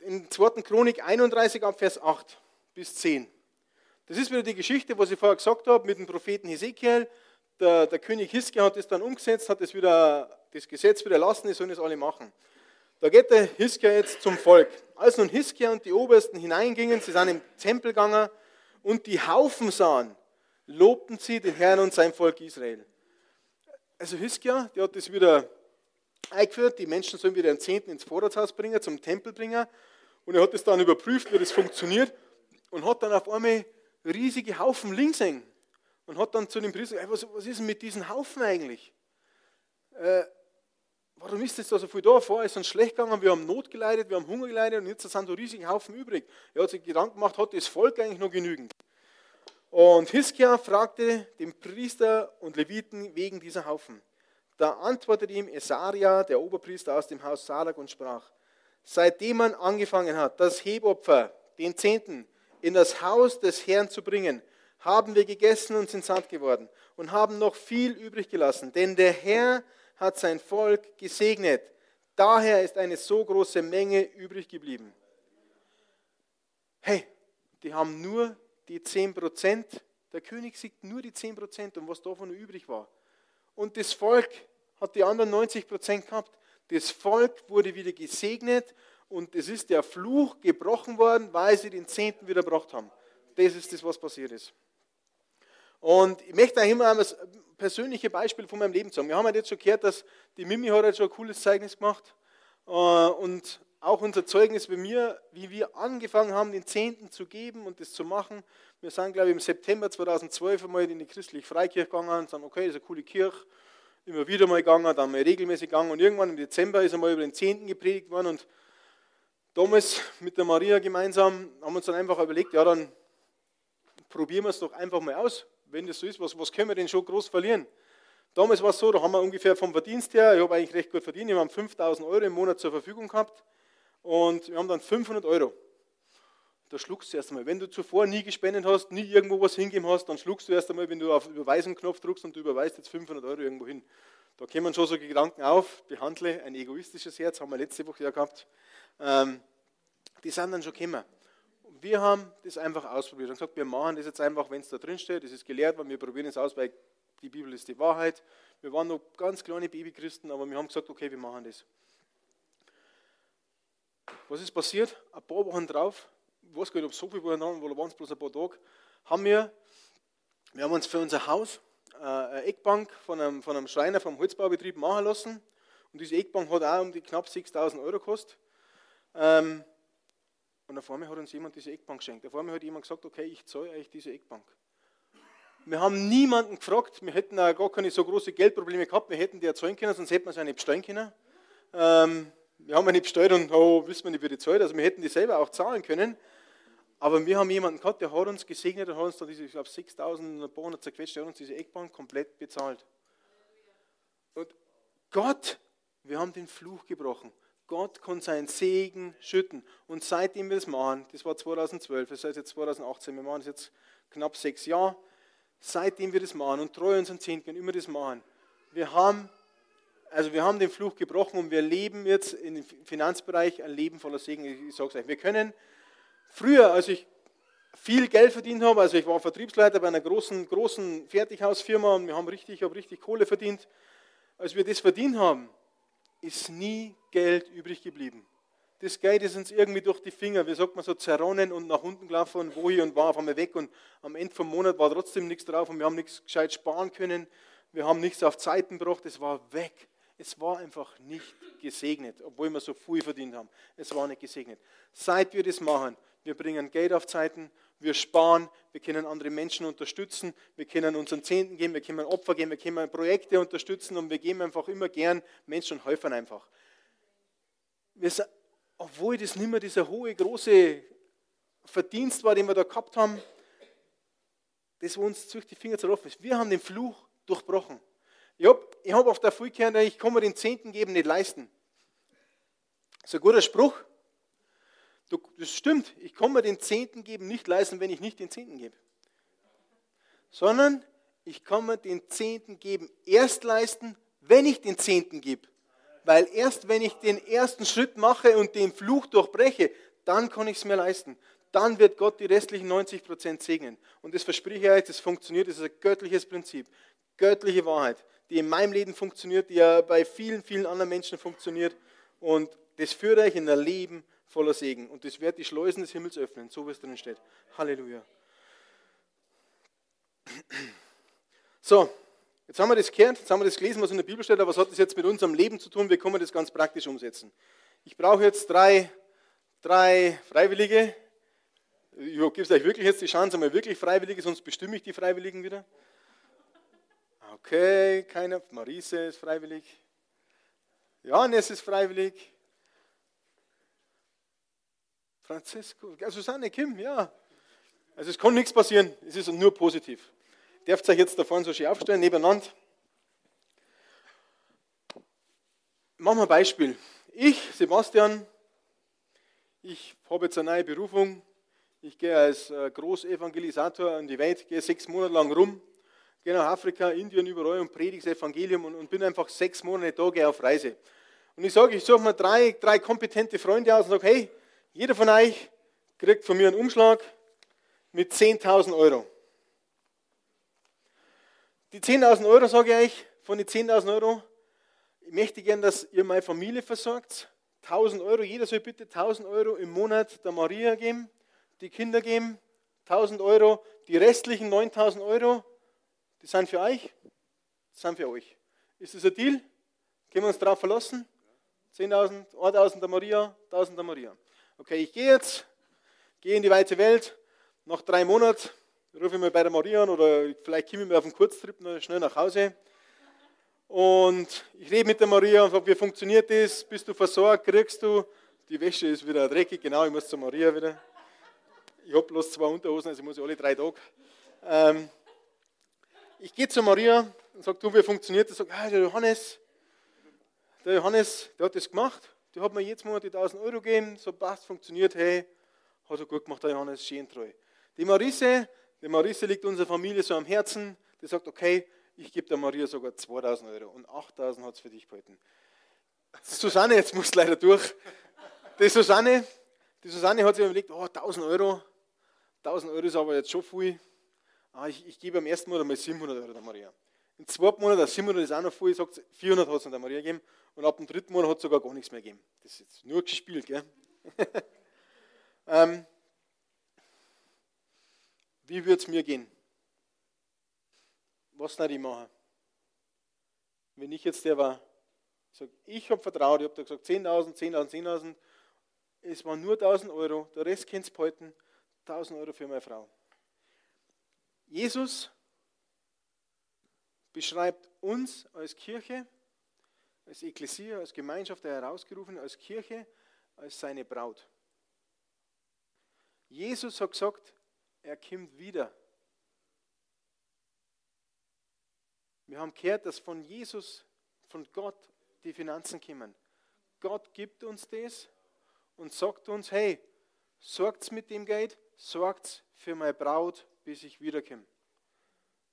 in 2. Chronik 31 ab Vers 8 bis 10. Das ist wieder die Geschichte, was ich vorher gesagt habe, mit dem Propheten Hesekiel. Der, der König Hiskia hat das dann umgesetzt, hat das, wieder, das Gesetz wieder lassen, die sollen das alle machen. Da geht der Hiskia jetzt zum Volk. Als nun Hiskia und die Obersten hineingingen, sie sind im Tempel gegangen und die Haufen sahen, lobten sie den Herrn und sein Volk Israel. Also Hiskia, der hat das wieder eingeführt, die Menschen sollen wieder den Zehnten ins Vorratshaus bringen, zum Tempel bringen. Und er hat das dann überprüft, wie das funktioniert und hat dann auf einmal riesige Haufen links hängen. Und hat dann zu dem Priester gesagt, was, was ist denn mit diesen Haufen eigentlich? Äh, warum ist das da so viel da? Vorher ist es uns schlecht gegangen, wir haben Not geleidet, wir haben Hunger geleidet und jetzt sind so riesige Haufen übrig. Er hat sich Gedanken gemacht, hat das Volk eigentlich noch genügend? Und Hiskia fragte den Priester und Leviten wegen dieser Haufen. Da antwortete ihm Esaria, der Oberpriester aus dem Haus Salak, und sprach, seitdem man angefangen hat, das Hebopfer, den Zehnten, in das Haus des Herrn zu bringen, haben wir gegessen und sind satt geworden und haben noch viel übrig gelassen. Denn der Herr hat sein Volk gesegnet. Daher ist eine so große Menge übrig geblieben. Hey, die haben nur die 10% Der König siegt nur die 10% und was davon übrig war. Und das Volk hat die anderen 90% gehabt. Das Volk wurde wieder gesegnet und es ist der Fluch gebrochen worden, weil sie den Zehnten wieder gebracht haben. Das ist das, was passiert ist. Und ich möchte eigentlich immer ein persönliches Beispiel von meinem Leben sagen. Wir haben halt jetzt schon gehört, dass die Mimi hat halt schon ein cooles Zeugnis gemacht. Äh, und auch unser Zeugnis bei mir, wie wir angefangen haben, den Zehnten zu geben und das zu machen. Wir sind, glaube ich, im September 2012 einmal in die christliche Freikirche gegangen und sagen, okay, das ist eine coole Kirche. Immer wieder mal gegangen, dann mal regelmäßig gegangen und irgendwann im Dezember ist einmal über den Zehnten gepredigt worden und damals mit der Maria gemeinsam haben wir uns dann einfach überlegt, ja, dann probieren wir es doch einfach mal aus. Wenn das so ist, was, was können wir denn schon groß verlieren? Damals war es so, da haben wir ungefähr vom Verdienst her, ich habe eigentlich recht gut verdient, wir haben 5000 Euro im Monat zur Verfügung gehabt und wir haben dann 500 Euro. Da schluckst du erst einmal. Wenn du zuvor nie gespendet hast, nie irgendwo was hingegeben hast, dann schluckst du erst einmal, wenn du auf Überweisungsknopf drückst und du überweist jetzt 500 Euro irgendwo hin. Da kommen schon so Gedanken auf, behandle ein egoistisches Herz, haben wir letzte Woche ja gehabt. Ähm, die sind dann schon gekommen. Wir haben das einfach ausprobiert und gesagt, wir machen das jetzt einfach, wenn es da drin steht, das ist gelehrt worden, wir probieren es aus, weil die Bibel ist die Wahrheit. Wir waren noch ganz kleine Babychristen, aber wir haben gesagt, okay, wir machen das. Was ist passiert? Ein paar Wochen drauf, ich weiß gar nicht, ob es so viel waren, oder waren es bloß ein paar Tage, haben wir, wir haben uns für unser Haus äh, eine Eckbank von einem, von einem Schreiner vom Holzbaubetrieb machen lassen. Und diese Eckbank hat auch um die knapp 6000 Euro gekostet. Ähm, und auf einmal hat uns jemand diese Eckbank geschenkt. Auf einmal hat jemand gesagt, okay, ich zahle euch diese Eckbank. Wir haben niemanden gefragt, wir hätten auch gar keine so große Geldprobleme gehabt, wir hätten die erzeugen können, sonst hätten wir sie auch nicht bestellen können. Ähm, wir haben ja nicht bestellt und oh, wissen wir nicht, wie die zahlt. Also wir hätten die selber auch zahlen können. Aber wir haben jemanden gehabt, der hat uns gesegnet und hat uns dann diese, ich glaube, 6.000 ein paar hundert zerquetscht, der hat uns diese Eckbank komplett bezahlt. Und Gott, wir haben den Fluch gebrochen. Gott kann seinen Segen schütten. Und seitdem wir das machen, das war 2012, das heißt jetzt 2018, wir machen das jetzt knapp sechs Jahre, seitdem wir das machen und treu unseren Zehnten immer das machen, wir haben, also wir haben den Fluch gebrochen und wir leben jetzt im Finanzbereich ein Leben voller Segen. Ich, ich sage es euch, wir können Früher, als ich viel Geld verdient habe, also ich war Vertriebsleiter bei einer großen, großen Fertighausfirma und wir haben richtig, ich habe richtig Kohle verdient. Als wir das verdient haben, ist nie Geld übrig geblieben. Das Geld ist uns irgendwie durch die Finger, wie sagt man so, zerronnen und nach unten gelaufen und wo hier und war auf einmal weg und am Ende vom Monat war trotzdem nichts drauf und wir haben nichts gescheit sparen können. Wir haben nichts auf Zeiten gebracht, es war weg. Es war einfach nicht gesegnet, obwohl wir so viel verdient haben. Es war nicht gesegnet. Seit wir das machen, wir bringen Geld auf Zeiten, wir sparen, wir können andere Menschen unterstützen, wir können unseren Zehnten geben, wir können Opfer geben, wir können Projekte unterstützen und wir geben einfach immer gern Menschen und helfen einfach. Wir, obwohl das nicht mehr dieser hohe, große Verdienst war, den wir da gehabt haben, das, wo uns durch die Finger zerroffen ist. Wir haben den Fluch durchbrochen. Ich habe hab auf der gehört, ich kann mir den Zehnten geben nicht leisten. Das ist ein guter Spruch. Das stimmt, ich kann mir den Zehnten geben nicht leisten, wenn ich nicht den Zehnten gebe. Sondern ich kann mir den Zehnten geben erst leisten, wenn ich den Zehnten gebe. Weil erst wenn ich den ersten Schritt mache und den Fluch durchbreche, dann kann ich es mir leisten. Dann wird Gott die restlichen 90 Prozent segnen. Und das verspreche ich euch, das funktioniert, das ist ein göttliches Prinzip, göttliche Wahrheit, die in meinem Leben funktioniert, die ja bei vielen, vielen anderen Menschen funktioniert. Und das führt euch in ein Leben voller Segen. Und das wird die Schleusen des Himmels öffnen, so wie es drin steht. Halleluja. So, jetzt haben wir das gehört, jetzt haben wir das gelesen, was in der Bibel steht, aber was hat das jetzt mit unserem Leben zu tun? Wie können wir das ganz praktisch umsetzen? Ich brauche jetzt drei, drei Freiwillige. Ich gebe es euch wirklich jetzt die Chance, einmal wirklich Freiwillige, sonst bestimme ich die Freiwilligen wieder. Okay, keiner. Marise ist freiwillig. Johannes ist freiwillig. Francisco, Susanne, Kim, ja. Also es kann nichts passieren, es ist nur positiv. Dürft euch jetzt da vorne so schön aufstellen, nebeneinander. Machen wir ein Beispiel. Ich, Sebastian, ich habe jetzt eine neue Berufung. Ich gehe als äh, Großevangelisator in die Welt, gehe sechs Monate lang rum, gehe nach Afrika, Indien, überall und predige das Evangelium und, und bin einfach sechs Monate da, gehe auf Reise. Und ich sage, ich suche mir drei, drei kompetente Freunde aus und sage, hey, jeder von euch kriegt von mir einen Umschlag mit 10.000 Euro. Die 10.000 Euro, sage ich euch, von den 10.000 Euro, ich möchte gerne, dass ihr meine Familie versorgt. 1.000 Euro, jeder soll bitte 1.000 Euro im Monat der Maria geben, die Kinder geben. 1.000 Euro, die restlichen 9.000 Euro, die sind für euch, die sind für euch. Ist das ein Deal? Können wir uns darauf verlassen? 10.000, 1.000 der Maria, 1.000 der Maria. Okay, ich gehe jetzt, gehe in die weite Welt. Nach drei Monaten rufe ich mal bei der Maria an oder vielleicht komme ich mal auf einen Kurztrip schnell nach Hause. Und ich rede mit der Maria und frage, wie funktioniert das? Bist du versorgt? Kriegst du? Die Wäsche ist wieder dreckig, genau, ich muss zur Maria wieder. Ich habe bloß zwei Unterhosen, also ich muss alle drei Tage. Ähm, ich gehe zur Maria und sage, du, wie funktioniert das? Sag, ah, der Johannes, der Johannes, der hat das gemacht. Der hat mir jetzt Monat die 1000 Euro gegeben, so passt, funktioniert, hey, hat er gut gemacht, der Johannes, schön treu. Die Marisse, die Marisse liegt unserer Familie so am Herzen, die sagt, okay, ich gebe der Maria sogar 2000 Euro und 8000 hat es für dich gehalten. Susanne, jetzt musst du leider durch. Die Susanne, die Susanne hat sich überlegt, oh, 1000 Euro, 1000 Euro ist aber jetzt schon viel. Ah, ich, ich gebe am ersten Monat mal 700 Euro der Maria. Im zweiten Monat, 700 ist auch noch viel, sagt 400 hat es der Maria gegeben und ab dem dritten Monat hat es sogar gar nichts mehr gegeben. Das ist jetzt nur gespielt, gell? [LAUGHS] ähm, wie würde es mir gehen? Was nicht ich machen? Wenn ich jetzt der war, sag, ich habe vertraut, ich habe gesagt 10.000, 10.000, 10.000, es waren nur 1.000 Euro, der Rest kennt es behalten, 1.000 Euro für meine Frau. Jesus beschreibt uns als Kirche, als Ekklesia, als Gemeinschaft der Herausgerufenen, als Kirche, als seine Braut. Jesus hat gesagt, er kommt wieder. Wir haben gehört, dass von Jesus, von Gott die Finanzen kommen. Gott gibt uns das und sagt uns, hey, sorgt mit dem Geld, sorgt für meine Braut, bis ich wiederkomme.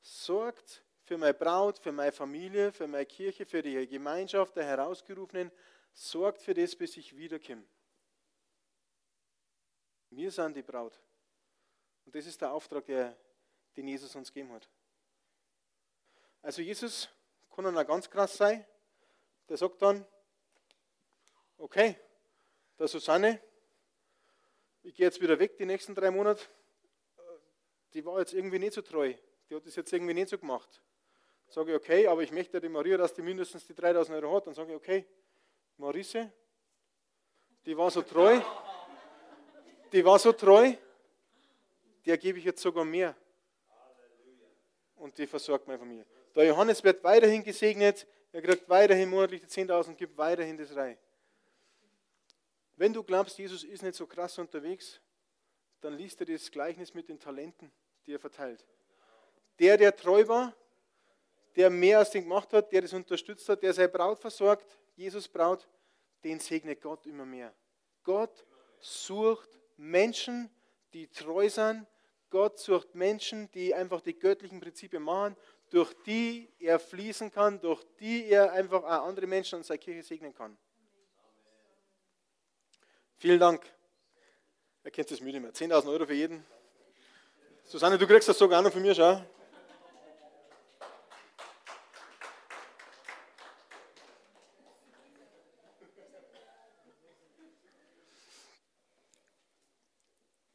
Sorgt für meine Braut, für meine Familie, für meine Kirche, für die Gemeinschaft der Herausgerufenen, sorgt für das, bis ich wiederkomme. Wir sind die Braut. Und das ist der Auftrag, der, den Jesus uns gegeben hat. Also Jesus kann dann auch ganz krass sein. Der sagt dann, okay, der Susanne, ich gehe jetzt wieder weg die nächsten drei Monate. Die war jetzt irgendwie nicht so treu. Die hat das jetzt irgendwie nicht so gemacht. Sage ich, okay, aber ich möchte die Maria, dass die mindestens die 3000 Euro hat. Dann sage ich, okay, Marisse, die war so treu, die war so treu, der gebe ich jetzt sogar mehr. Und die versorgt meine Familie. Der Johannes wird weiterhin gesegnet, er kriegt weiterhin monatlich die 10.000, gibt weiterhin das Reich. Wenn du glaubst, Jesus ist nicht so krass unterwegs, dann liest er das Gleichnis mit den Talenten, die er verteilt. Der, der treu war, der mehr als den gemacht hat, der das unterstützt hat, der seine Braut versorgt, Jesus Braut, den segnet Gott immer mehr. Gott sucht Menschen, die treu sind. Gott sucht Menschen, die einfach die göttlichen Prinzipien machen. durch die er fließen kann, durch die er einfach auch andere Menschen und seine Kirche segnen kann. Vielen Dank. Wer kennt das müde mehr? 10.000 Euro für jeden. Susanne, du kriegst das sogar noch von mir, schau.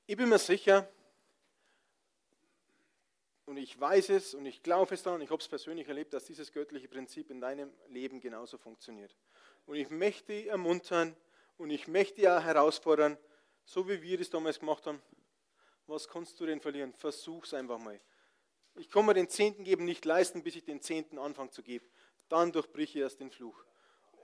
Ich bin mir sicher, ich weiß es und ich glaube es daran, ich habe es persönlich erlebt, dass dieses göttliche Prinzip in deinem Leben genauso funktioniert. Und ich möchte ermuntern und ich möchte dich herausfordern, so wie wir das damals gemacht haben. Was kannst du denn verlieren? Versuch es einfach mal. Ich kann mir den Zehnten geben nicht leisten, bis ich den Zehnten anfange zu geben. Dann durchbrich erst den Fluch.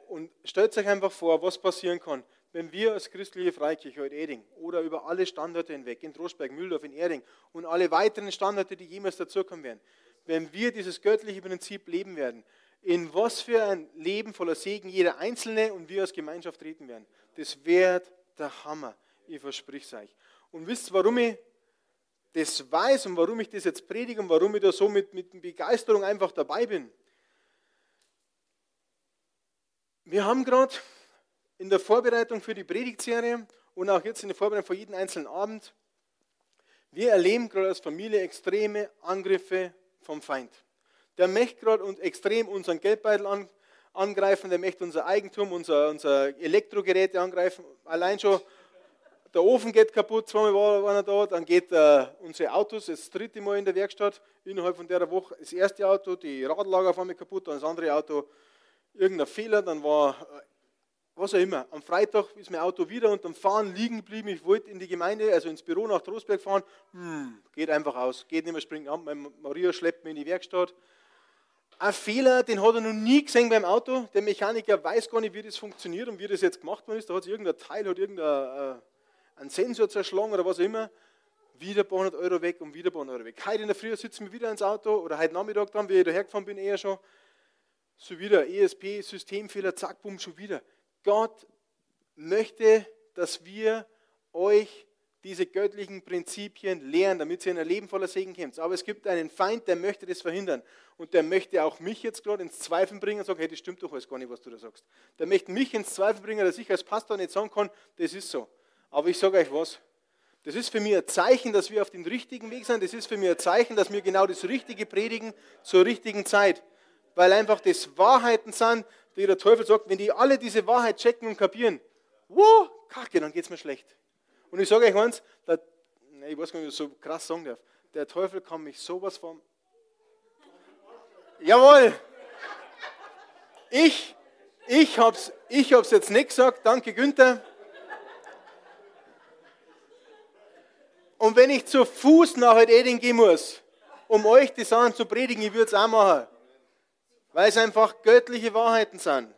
Und stellt euch einfach vor, was passieren kann, wenn wir als christliche Freikirche heute Eding oder über alle Standorte hinweg, in Trostberg, Mühldorf, in Erding und alle weiteren Standorte, die jemals dazukommen werden, wenn wir dieses göttliche Prinzip leben werden, in was für ein Leben voller Segen jeder Einzelne und wir als Gemeinschaft treten werden, das wird der Hammer. Ich verspreche es euch. Und wisst warum ich das weiß und warum ich das jetzt predige und warum ich da so mit, mit Begeisterung einfach dabei bin? Wir haben gerade in der Vorbereitung für die Predigtserie und auch jetzt in der Vorbereitung für jeden einzelnen Abend, wir erleben gerade als Familie extreme Angriffe vom Feind. Der möchte gerade und extrem unseren Geldbeutel an, angreifen, der möchte unser Eigentum, unser, unser Elektrogeräte angreifen. Allein schon der Ofen geht kaputt, zweimal war einer da, dann geht äh, unsere Autos das dritte Mal in der Werkstatt, innerhalb von der Woche das erste Auto, die Radlager auf einmal kaputt, dann das andere Auto, irgendein Fehler, dann war äh, was auch immer. Am Freitag ist mein Auto wieder unterm Fahren liegen geblieben. Ich wollte in die Gemeinde, also ins Büro nach Trostberg fahren. Hm, geht einfach aus, geht nicht mehr springen an. Maria schleppt mich in die Werkstatt. Ein Fehler, den hat er noch nie gesehen beim Auto. Der Mechaniker weiß gar nicht, wie das funktioniert und wie das jetzt gemacht worden ist. Da hat sich irgendein Teil, hat irgendein äh, Sensor zerschlagen oder was auch immer. Wieder ein paar hundert Euro weg und wieder ein paar hundert Euro weg. Heute in der Früh sitzen wir wieder ins Auto oder heute Nachmittag dann, wie ich dahergefahren bin, eher schon. So wieder ESP, Systemfehler, zack, bumm, schon wieder. Gott möchte, dass wir euch diese göttlichen Prinzipien lehren, damit ihr in ein Leben voller Segen kommt. Aber es gibt einen Feind, der möchte das verhindern. Und der möchte auch mich jetzt gerade ins Zweifel bringen und sagen, hey, das stimmt doch alles gar nicht, was du da sagst. Der möchte mich ins Zweifel bringen, dass ich als Pastor nicht sagen kann, das ist so. Aber ich sage euch was. Das ist für mich ein Zeichen, dass wir auf dem richtigen Weg sind. Das ist für mich ein Zeichen, dass wir genau das Richtige predigen zur richtigen Zeit. Weil einfach das Wahrheiten sind, die der Teufel sagt, wenn die alle diese Wahrheit checken und kapieren, wow, kacke, dann geht es mir schlecht. Und ich sage euch eins, der, ich weiß gar nicht, wie ich das so krass sagen darf, der Teufel kann mich sowas vom... Jawohl! Ich, ich habe es ich hab's jetzt nicht gesagt, danke Günther. Und wenn ich zu Fuß nach Eding gehen muss, um euch die Sachen zu predigen, ich würde es auch machen weil es einfach göttliche Wahrheiten sind.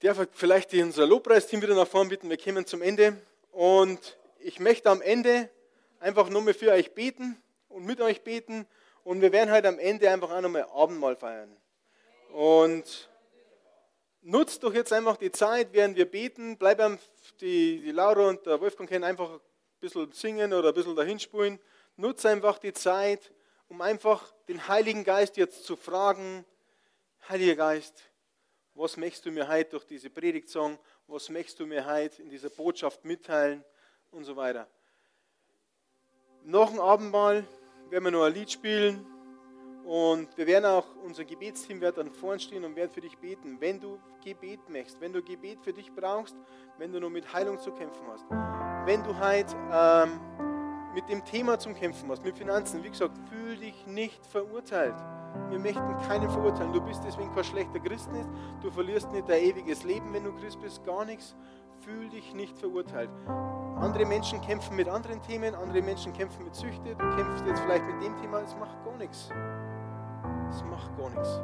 Ich darf vielleicht unser Lobpreisteam wieder nach vorne bitten, wir kommen zum Ende. Und ich möchte am Ende einfach nur mehr für euch beten und mit euch beten. Und wir werden heute am Ende einfach auch nochmal Abendmahl feiern. Und nutzt doch jetzt einfach die Zeit, während wir beten. Bleiben die, die Laura und der Wolfgang können einfach ein bisschen singen oder ein bisschen dahinspulen. Nutze einfach die Zeit, um einfach den Heiligen Geist jetzt zu fragen, Heiliger Geist, was möchtest du mir heute durch diese Predigt sagen? Was möchtest du mir heute in dieser Botschaft mitteilen? Und so weiter. Noch ein Abendmahl werden wir noch ein Lied spielen und wir werden auch, unser Gebetsteam wird dann vorn stehen und wird für dich beten. Wenn du Gebet möchtest, wenn du Gebet für dich brauchst, wenn du nur mit Heilung zu kämpfen hast, wenn du heute ähm, mit dem Thema zum Kämpfen hast, mit Finanzen, wie gesagt, fühl dich nicht verurteilt. Wir möchten keinen verurteilen. Du bist deswegen kein schlechter Christ nicht. Du verlierst nicht dein ewiges Leben, wenn du Christ bist, gar nichts. Fühl dich nicht verurteilt. Andere Menschen kämpfen mit anderen Themen, andere Menschen kämpfen mit Süchte. Du kämpfst jetzt vielleicht mit dem Thema, es macht gar nichts. Es macht gar nichts.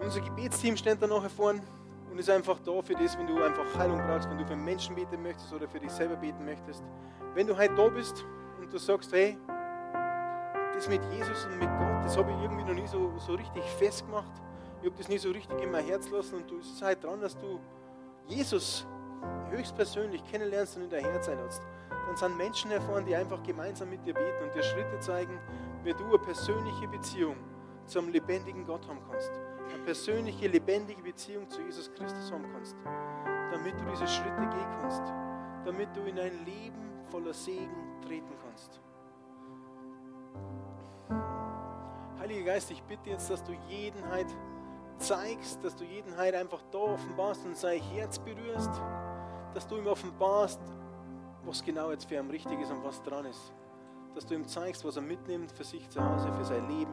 Unser Gebetsteam steht da nachher vorne und ist einfach da für das, wenn du einfach Heilung brauchst, wenn du für Menschen beten möchtest oder für dich selber beten möchtest. Wenn du heute da bist und du sagst, hey, das mit Jesus und mit Gott, das habe ich irgendwie noch nie so, so richtig festgemacht. Ich habe das nie so richtig in mein Herz lassen und du bist halt dran, dass du Jesus höchstpersönlich kennenlernst und in dein Herz einlädst. dann sind Menschen erfahren, die einfach gemeinsam mit dir beten und dir Schritte zeigen, wie du eine persönliche Beziehung zum lebendigen Gott haben kannst. Eine persönliche, lebendige Beziehung zu Jesus Christus haben kannst. Damit du diese Schritte gehen kannst. Damit du in ein Leben voller Segen treten kannst. Heiliger Geist, ich bitte jetzt, dass du jeden heute zeigst, dass du jeden heute einfach da offenbarst und sein Herz berührst, dass du ihm offenbarst, was genau jetzt für ihn richtig ist und was dran ist. Dass du ihm zeigst, was er mitnimmt für sich zu Hause, für sein Leben.